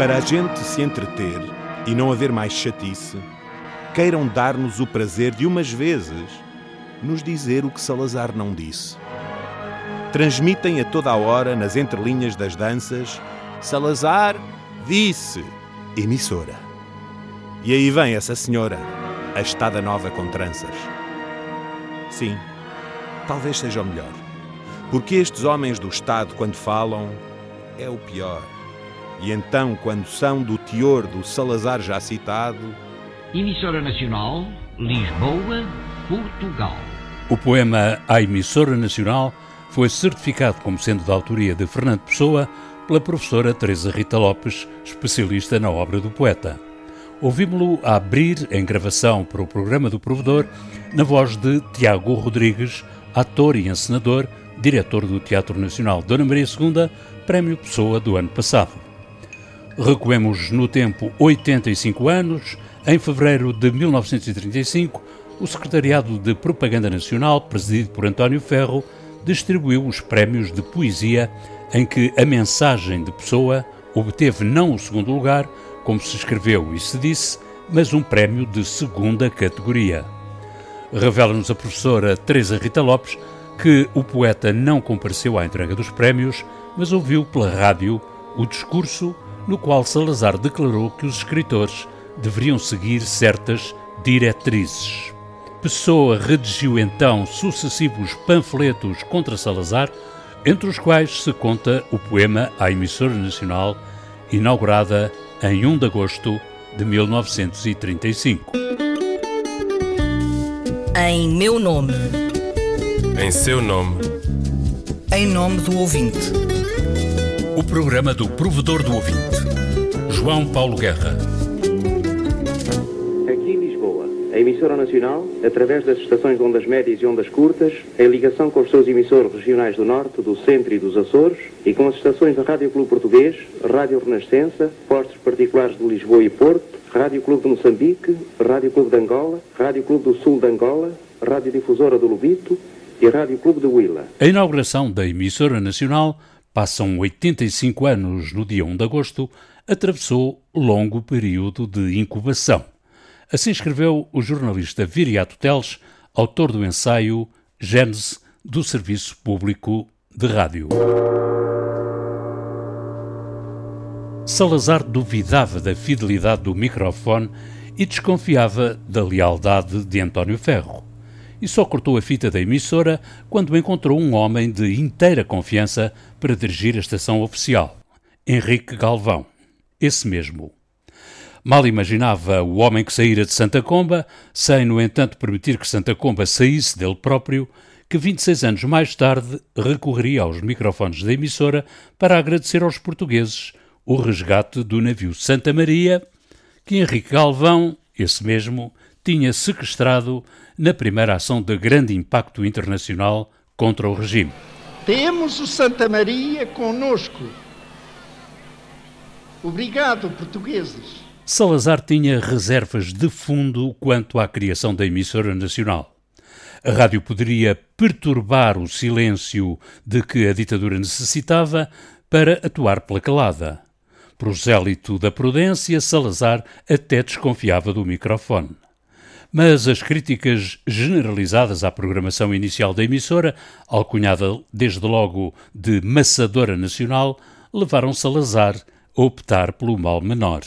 Para a gente se entreter e não haver mais chatice, queiram dar-nos o prazer de umas vezes nos dizer o que Salazar não disse. Transmitem a toda a hora, nas entrelinhas das danças, Salazar disse, emissora. E aí vem essa senhora, a estada nova com tranças. Sim, talvez seja o melhor. Porque estes homens do Estado, quando falam, é o pior. E então, quando são do teor do Salazar já citado. Emissora Nacional, Lisboa, Portugal. O poema A Emissora Nacional foi certificado como sendo da autoria de Fernando Pessoa pela professora Teresa Rita Lopes, especialista na obra do poeta. Ouvimos-lo a abrir em gravação para o programa do Provedor, na voz de Tiago Rodrigues, ator e encenador, diretor do Teatro Nacional Dona Maria II, Prémio Pessoa do ano passado. Recuemos no tempo 85 anos, em fevereiro de 1935, o Secretariado de Propaganda Nacional, presidido por António Ferro, distribuiu os prémios de poesia em que a mensagem de Pessoa obteve não o segundo lugar, como se escreveu e se disse, mas um prémio de segunda categoria. Revela-nos a professora Teresa Rita Lopes que o poeta não compareceu à entrega dos prémios, mas ouviu pela rádio o discurso no qual Salazar declarou que os escritores deveriam seguir certas diretrizes. Pessoa redigiu então sucessivos panfletos contra Salazar, entre os quais se conta o poema à emissora nacional, inaugurada em 1 de agosto de 1935. Em meu nome. Em seu nome. Em nome do ouvinte. O programa do provedor do ouvinte. João Paulo Guerra. Aqui em Lisboa, a emissora nacional, através das estações de ondas médias e ondas curtas, em ligação com os seus emissores regionais do Norte, do Centro e dos Açores, e com as estações da Rádio Clube Português, Rádio Renascença, Postos Particulares de Lisboa e Porto, Rádio Clube de Moçambique, Rádio Clube de Angola, Rádio Clube do Sul de Angola, Rádio Difusora do Lubito e Rádio Clube de Huila. A inauguração da emissora nacional, passam 85 anos no dia 1 de agosto, atravessou longo período de incubação. Assim escreveu o jornalista Viriato Teles, autor do ensaio Gênese do Serviço Público de Rádio. Salazar duvidava da fidelidade do microfone e desconfiava da lealdade de António Ferro. E só cortou a fita da emissora quando encontrou um homem de inteira confiança para dirigir a estação oficial, Henrique Galvão, esse mesmo. Mal imaginava o homem que saíra de Santa Comba, sem, no entanto, permitir que Santa Comba saísse dele próprio, que 26 anos mais tarde recorreria aos microfones da emissora para agradecer aos portugueses o resgate do navio Santa Maria, que Henrique Galvão, esse mesmo, tinha sequestrado na primeira ação de grande impacto internacional contra o regime. Temos o Santa Maria conosco. Obrigado, portugueses. Salazar tinha reservas de fundo quanto à criação da emissora nacional. A rádio poderia perturbar o silêncio de que a ditadura necessitava para atuar pela calada. Prosélito da prudência, Salazar até desconfiava do microfone. Mas as críticas generalizadas à programação inicial da emissora, alcunhada desde logo de maçadora nacional, levaram Salazar a optar pelo mal menor.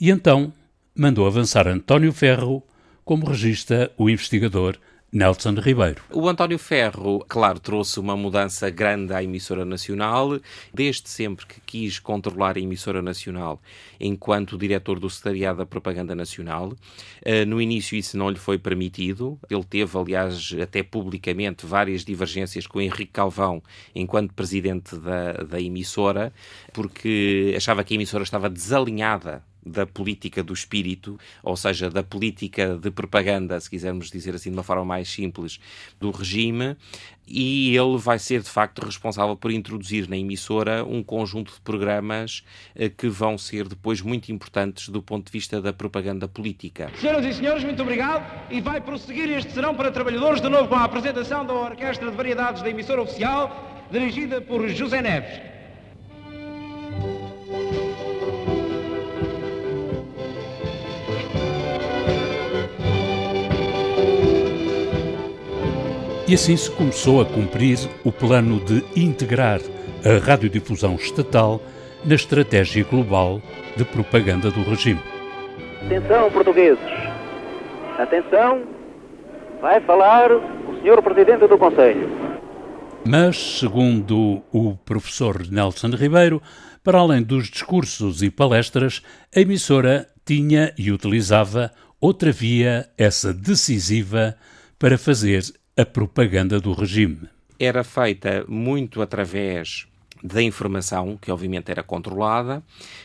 E então mandou avançar António Ferro, como registra o investigador Nelson Ribeiro. O António Ferro, claro, trouxe uma mudança grande à emissora nacional, desde sempre que quis controlar a emissora nacional enquanto diretor do Secretariado da Propaganda Nacional. Uh, no início isso não lhe foi permitido. Ele teve, aliás, até publicamente, várias divergências com Henrique Calvão enquanto presidente da, da emissora, porque achava que a emissora estava desalinhada da política do espírito, ou seja, da política de propaganda, se quisermos dizer assim de uma forma mais simples, do regime, e ele vai ser de facto responsável por introduzir na emissora um conjunto de programas eh, que vão ser depois muito importantes do ponto de vista da propaganda política. Senhoras e senhores, muito obrigado e vai prosseguir este serão para trabalhadores de novo com a apresentação da Orquestra de Variedades da emissora oficial, dirigida por José Neves. E assim se começou a cumprir o plano de integrar a radiodifusão estatal na estratégia global de propaganda do regime. Atenção, portugueses! Atenção! Vai falar o senhor Presidente do Conselho. Mas, segundo o professor Nelson Ribeiro, para além dos discursos e palestras, a emissora tinha e utilizava outra via, essa decisiva, para fazer a propaganda do regime. Era feita muito através da informação, que obviamente era controlada,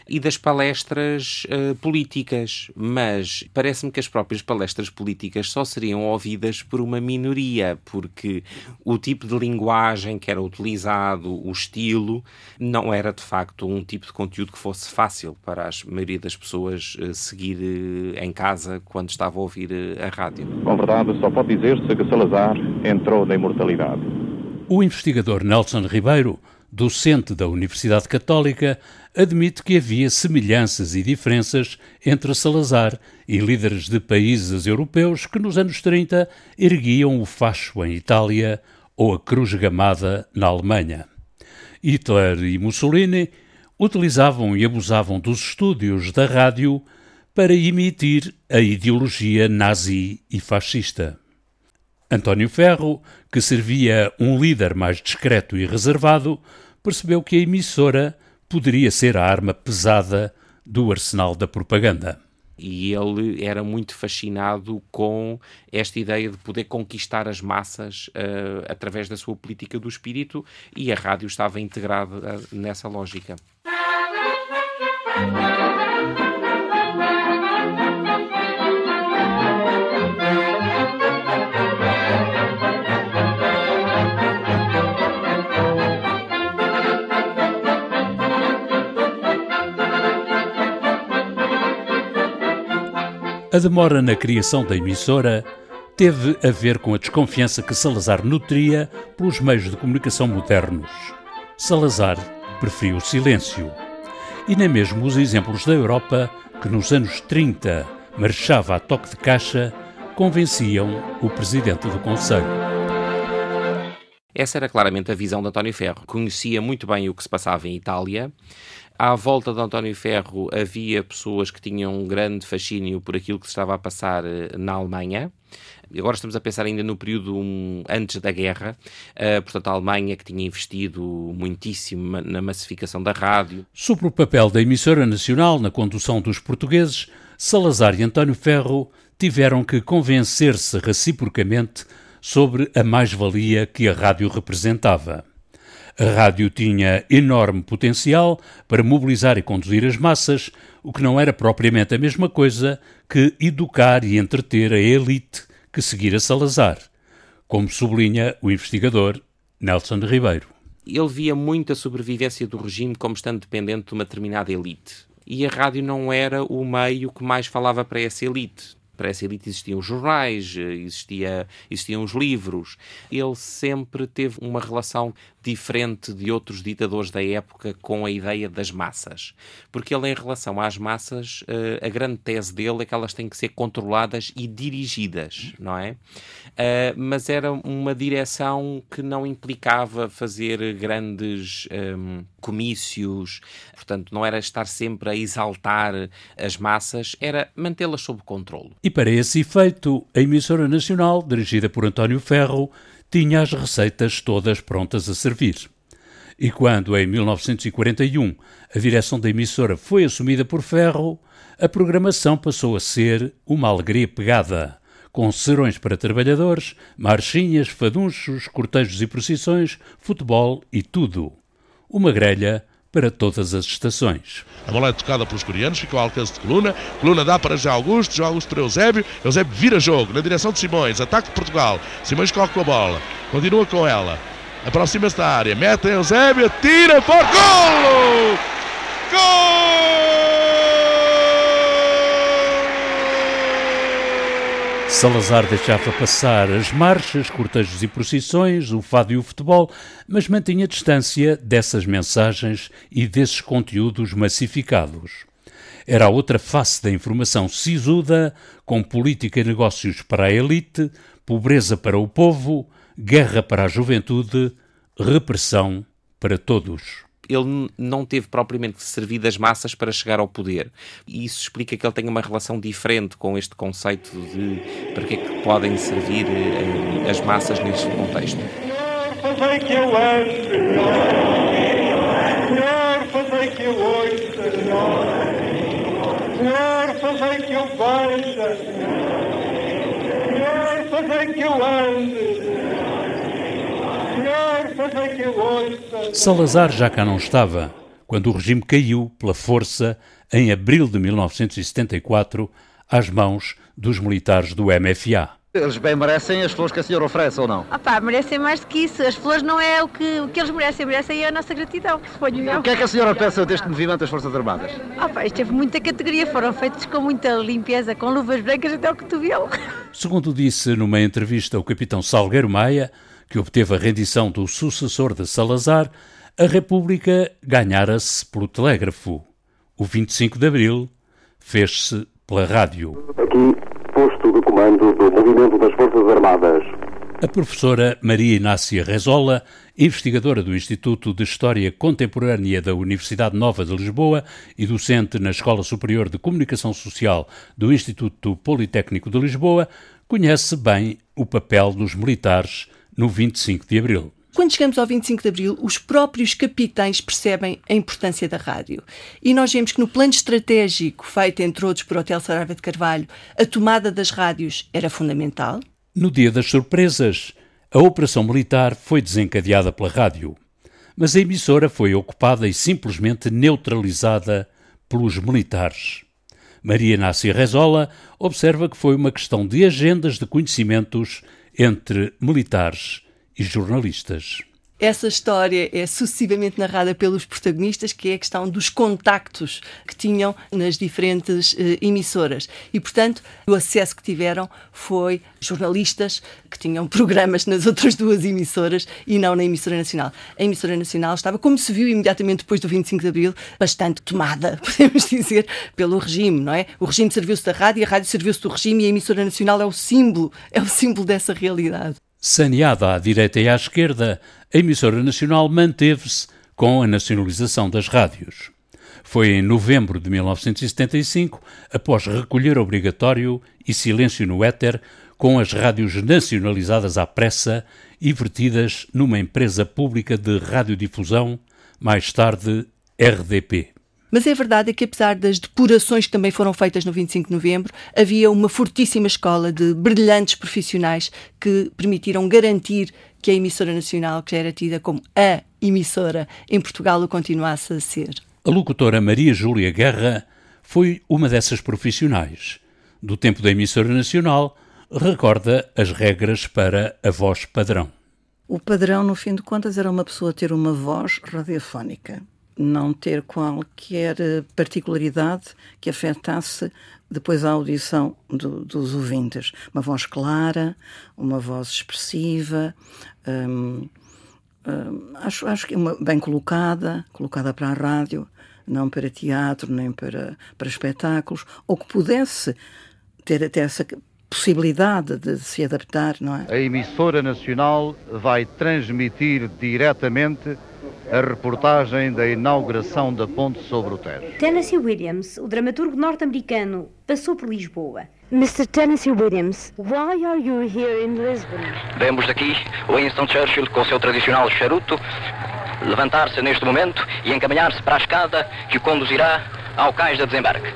e das palestras uh, políticas. Mas parece-me que as próprias palestras políticas só seriam ouvidas por uma minoria, porque o tipo de linguagem que era utilizado, o estilo, não era de facto um tipo de conteúdo que fosse fácil para a maioria das pessoas uh, seguir uh, em casa quando estava a ouvir a rádio. Com verdade, só pode dizer-se que Salazar entrou na imortalidade. O investigador Nelson Ribeiro docente da Universidade Católica, admite que havia semelhanças e diferenças entre Salazar e líderes de países europeus que nos anos 30 erguiam o facho em Itália ou a cruz gamada na Alemanha. Hitler e Mussolini utilizavam e abusavam dos estúdios da rádio para emitir a ideologia nazi e fascista. António Ferro, que servia um líder mais discreto e reservado, percebeu que a emissora poderia ser a arma pesada do arsenal da propaganda. E ele era muito fascinado com esta ideia de poder conquistar as massas uh, através da sua política do espírito, e a rádio estava integrada nessa lógica. A demora na criação da emissora teve a ver com a desconfiança que Salazar nutria pelos meios de comunicação modernos. Salazar preferiu o silêncio. E nem mesmo os exemplos da Europa, que nos anos 30 marchava a toque de caixa, convenciam o presidente do Conselho. Essa era claramente a visão de António Ferro. Conhecia muito bem o que se passava em Itália, à volta de António Ferro havia pessoas que tinham um grande fascínio por aquilo que se estava a passar eh, na Alemanha. Agora estamos a pensar ainda no período antes da guerra, uh, portanto, a Alemanha que tinha investido muitíssimo na massificação da rádio. Sobre o papel da emissora nacional na condução dos portugueses, Salazar e António Ferro tiveram que convencer-se reciprocamente sobre a mais-valia que a rádio representava. A rádio tinha enorme potencial para mobilizar e conduzir as massas, o que não era propriamente a mesma coisa que educar e entreter a elite que seguira Salazar, como sublinha o investigador Nelson Ribeiro. Ele via muito a sobrevivência do regime como estando dependente de uma determinada elite. E a rádio não era o meio que mais falava para essa elite para essa elite existiam os jornais, existia, existiam os livros. Ele sempre teve uma relação diferente de outros ditadores da época com a ideia das massas. Porque ele, em relação às massas, eh, a grande tese dele é que elas têm que ser controladas e dirigidas, não é? Eh, mas era uma direção que não implicava fazer grandes um, ehm, comícios, portanto, não era estar sempre a exaltar as massas, era mantê-las sob controle. E para esse efeito, a emissora nacional, dirigida por António Ferro, tinha as receitas todas prontas a servir. E quando, em 1941, a direção da emissora foi assumida por Ferro, a programação passou a ser uma alegria pegada, com serões para trabalhadores, marchinhas, fadunchos, cortejos e procissões, futebol e tudo. Uma grelha para todas as estações. A bola é tocada pelos coreanos, fica ao alcance de Coluna. Coluna dá para João Augusto, João Augusto para Eusébio. Eusébio vira jogo na direção de Simões, ataque de Portugal. Simões corre com a bola, continua com ela. Aproxima-se da área, mete Eusébio, tira, for golo! Gol! Salazar deixava passar as marchas, cortejos e procissões, o fado e o futebol, mas mantinha distância dessas mensagens e desses conteúdos massificados. Era a outra face da informação sisuda, com política e negócios para a elite, pobreza para o povo, Guerra para a Juventude, Repressão para Todos ele não teve propriamente que servir das massas para chegar ao poder. E isso explica que ele tenha uma relação diferente com este conceito de para que é que podem servir eh, as massas neste contexto. Fazei que eu ande, fazei que eu ouça, Senhor, fazei que eu veja, Senhor, fazei que eu ande. Salazar já cá não estava quando o regime caiu pela força em abril de 1974 às mãos dos militares do MFA. Eles bem merecem as flores que a senhora oferece ou não? Ah pá, merecem mais do que isso. As flores não é o que, o que eles merecem, merecem é a nossa gratidão. O que é que a senhora pensa deste movimento das Forças Armadas? Ah pá, isto teve muita categoria, foram feitos com muita limpeza, com luvas brancas até o cotovelo. Segundo disse numa entrevista o capitão Salgueiro Maia, que obteve a rendição do sucessor de Salazar, a República ganhara-se pelo telégrafo. O 25 de Abril fez-se pela rádio. Aqui, posto de comando do Movimento das Forças Armadas. A professora Maria Inácia Rezola, investigadora do Instituto de História Contemporânea da Universidade Nova de Lisboa e docente na Escola Superior de Comunicação Social do Instituto Politécnico de Lisboa, conhece bem o papel dos militares no 25 de Abril. Quando chegamos ao 25 de Abril, os próprios capitães percebem a importância da rádio. E nós vemos que no plano estratégico feito, entre outros, por Hotel Saraiva de Carvalho, a tomada das rádios era fundamental. No dia das surpresas, a operação militar foi desencadeada pela rádio. Mas a emissora foi ocupada e simplesmente neutralizada pelos militares. Maria Inácia Rezola observa que foi uma questão de agendas de conhecimentos entre militares e jornalistas. Essa história é sucessivamente narrada pelos protagonistas, que é a questão dos contactos que tinham nas diferentes eh, emissoras. E, portanto, o acesso que tiveram foi jornalistas que tinham programas nas outras duas emissoras e não na emissora nacional. A emissora nacional estava, como se viu imediatamente depois do 25 de abril, bastante tomada, podemos dizer, pelo regime, não é? O regime serviu-se da rádio, a rádio serviu-se do regime e a emissora nacional é o símbolo, é o símbolo dessa realidade. Saneada à direita e à esquerda, a emissora nacional manteve-se com a nacionalização das rádios. Foi em novembro de 1975, após recolher obrigatório e silêncio no éter, com as rádios nacionalizadas à pressa e vertidas numa empresa pública de radiodifusão, mais tarde RDP. Mas é verdade que, apesar das depurações que também foram feitas no 25 de novembro, havia uma fortíssima escola de brilhantes profissionais que permitiram garantir que a emissora nacional, que já era tida como a emissora em Portugal, o continuasse a ser. A locutora Maria Júlia Guerra foi uma dessas profissionais. Do tempo da emissora nacional, recorda as regras para a voz padrão. O padrão, no fim de contas, era uma pessoa ter uma voz radiofónica não ter qualquer eh, particularidade que afetasse depois a audição do, dos ouvintes. Uma voz clara, uma voz expressiva, hum, hum, acho, acho que uma, bem colocada, colocada para a rádio, não para teatro, nem para, para espetáculos, ou que pudesse ter até essa possibilidade de se adaptar, não é? A emissora nacional vai transmitir diretamente a reportagem da inauguração da ponte sobre o Tejo. Tennessee Williams, o dramaturgo norte-americano, passou por Lisboa. Mr. Tennessee Williams, why are you here in Lisbon? Vemos daqui Winston Churchill com o seu tradicional charuto levantar-se neste momento e encaminhar-se para a escada que o conduzirá ao cais de desembarque.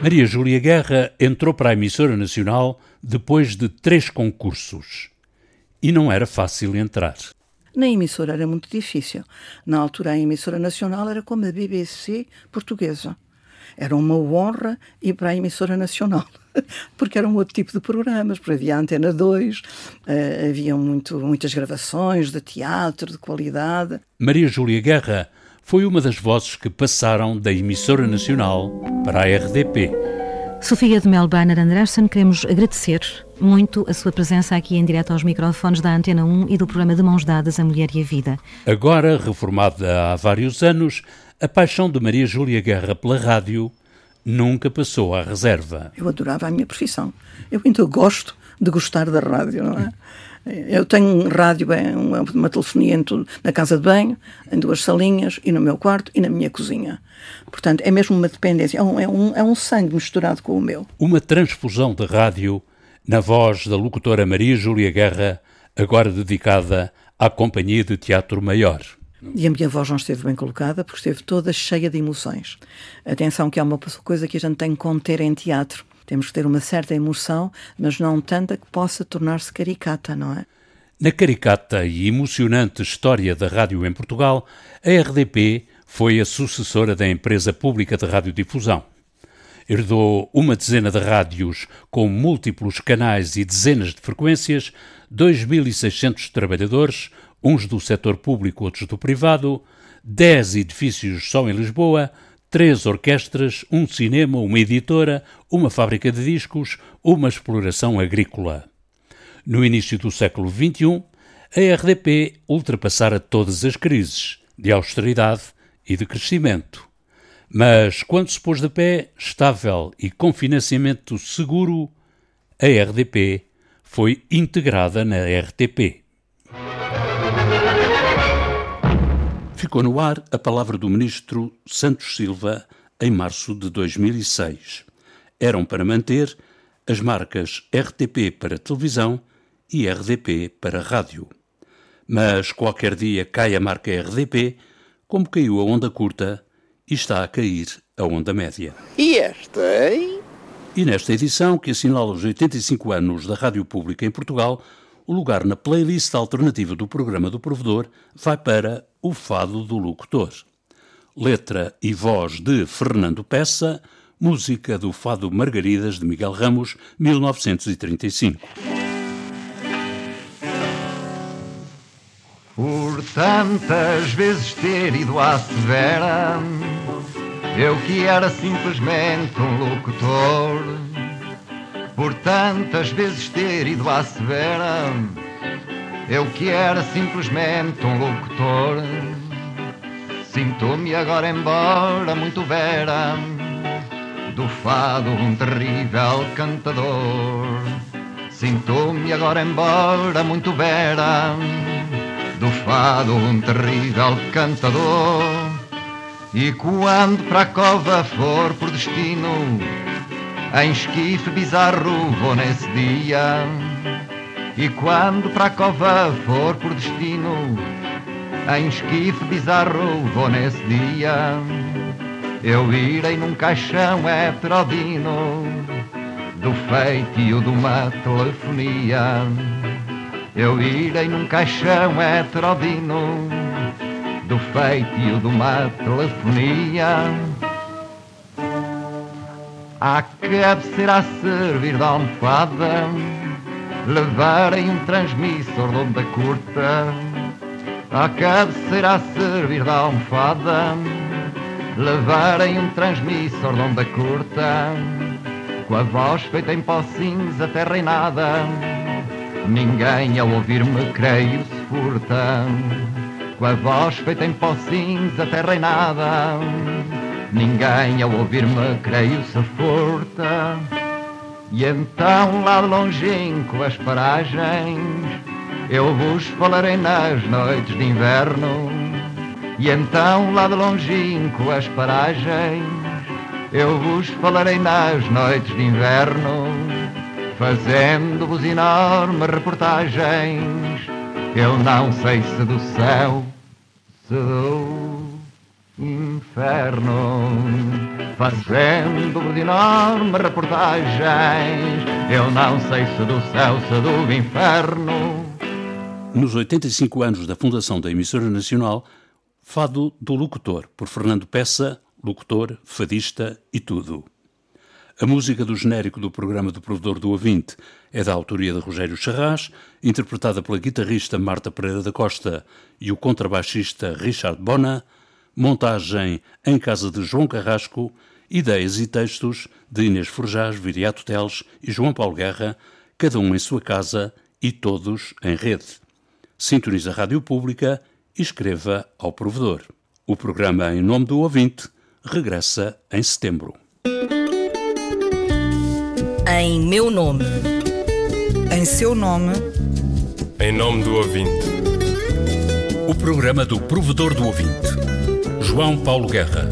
Maria Júlia Guerra entrou para a emissora nacional depois de três concursos. E não era fácil entrar. Na emissora era muito difícil. Na altura, a emissora nacional era como a BBC portuguesa. Era uma honra ir para a emissora nacional, porque era um outro tipo de programas, porque havia a Antena 2, uh, eh, havia muito, muitas gravações de teatro de qualidade. Maria Júlia Guerra foi uma das vozes que passaram da emissora nacional para a RDP. Sofia de Melbanner Anderson, queremos agradecer muito a sua presença aqui em direto aos microfones da Antena 1 e do programa de Mãos Dadas, a Mulher e a Vida. Agora, reformada há vários anos, a paixão de Maria Júlia Guerra pela rádio nunca passou à reserva. Eu adorava a minha profissão. Eu ainda gosto de gostar da rádio, não é? Eu tenho um rádio, é uma, uma telefonia em tudo, na casa de banho, em duas salinhas, e no meu quarto e na minha cozinha. Portanto, é mesmo uma dependência, é um, é um, é um sangue misturado com o meu. Uma transfusão de rádio na voz da locutora Maria Júlia Guerra, agora dedicada à Companhia de Teatro Maior. E a minha voz não esteve bem colocada porque esteve toda cheia de emoções. Atenção que há uma coisa que a gente tem que conter em teatro. Temos que ter uma certa emoção, mas não tanta que possa tornar-se caricata, não é? Na caricata e emocionante história da rádio em Portugal, a RDP foi a sucessora da empresa pública de radiodifusão. Herdou uma dezena de rádios com múltiplos canais e dezenas de frequências, 2.600 trabalhadores, uns do setor público, outros do privado, 10 edifícios só em Lisboa, três orquestras, um cinema, uma editora, uma fábrica de discos, uma exploração agrícola. No início do século XXI, a RDP ultrapassara todas as crises de austeridade e de crescimento. Mas quando se pôs de pé, estável e com financiamento seguro, a RDP foi integrada na RTP. Ficou no ar a palavra do ministro Santos Silva em março de 2006. Eram para manter as marcas RTP para televisão e RDP para rádio. Mas qualquer dia cai a marca RDP, como caiu a onda curta e está a cair a onda média. E esta, hein? E nesta edição, que assinala os 85 anos da Rádio Pública em Portugal, o lugar na playlist alternativa do programa do provedor vai para O Fado do Locutor. Letra e voz de Fernando Peça, música do Fado Margaridas de Miguel Ramos, 1935. Por tantas vezes ter ido à severa, eu que era simplesmente um locutor por tantas vezes ter ido à severa, eu que era simplesmente um locutor. Sinto-me agora embora muito vera, do fado um terrível cantador. Sinto-me agora embora muito vera, do fado um terrível cantador. E quando para a cova for por destino, em esquife bizarro vou nesse dia E quando para a cova for por destino Em esquife bizarro vou nesse dia. Eu irei num caixão heterodino Do feitio de uma telefonia. Eu irei num caixão heterodino Do feitio de uma telefonia. À cabeceira a servir de almofada, levarem um transmissor de onda curta. À cabeceira a servir de almofada, levarem um transmissor de onda curta. Com a voz feita em pó cinza, terra e nada, ninguém ao ouvir-me creio se furta. Com a voz feita em pó cinza, terra e nada, Ninguém ao ouvir-me creio se furta E então lá longínquo as paragens Eu vos falarei nas noites de inverno. E então lá de longínquo as paragens Eu vos falarei nas noites de inverno. Fazendo-vos enormes reportagens Eu não sei se do céu se do inferno, fazendo de reportagens. Eu não sei se do céu, se do inferno. Nos 85 anos da fundação da emissora nacional, Fado do Locutor, por Fernando Peça, locutor, fadista e tudo. A música do genérico do programa do Provedor do Ouvinte é da autoria de Rogério Charras, interpretada pela guitarrista Marta Pereira da Costa e o contrabaixista Richard Bona, montagem em casa de João Carrasco, ideias e textos de Inês Forjás, Viriato Teles e João Paulo Guerra, cada um em sua casa e todos em rede. Sintonize a Rádio Pública e escreva ao provedor. O programa Em Nome do Ouvinte regressa em setembro. Em meu nome. Em seu nome. Em nome do ouvinte. O programa do provedor do ouvinte, João Paulo Guerra.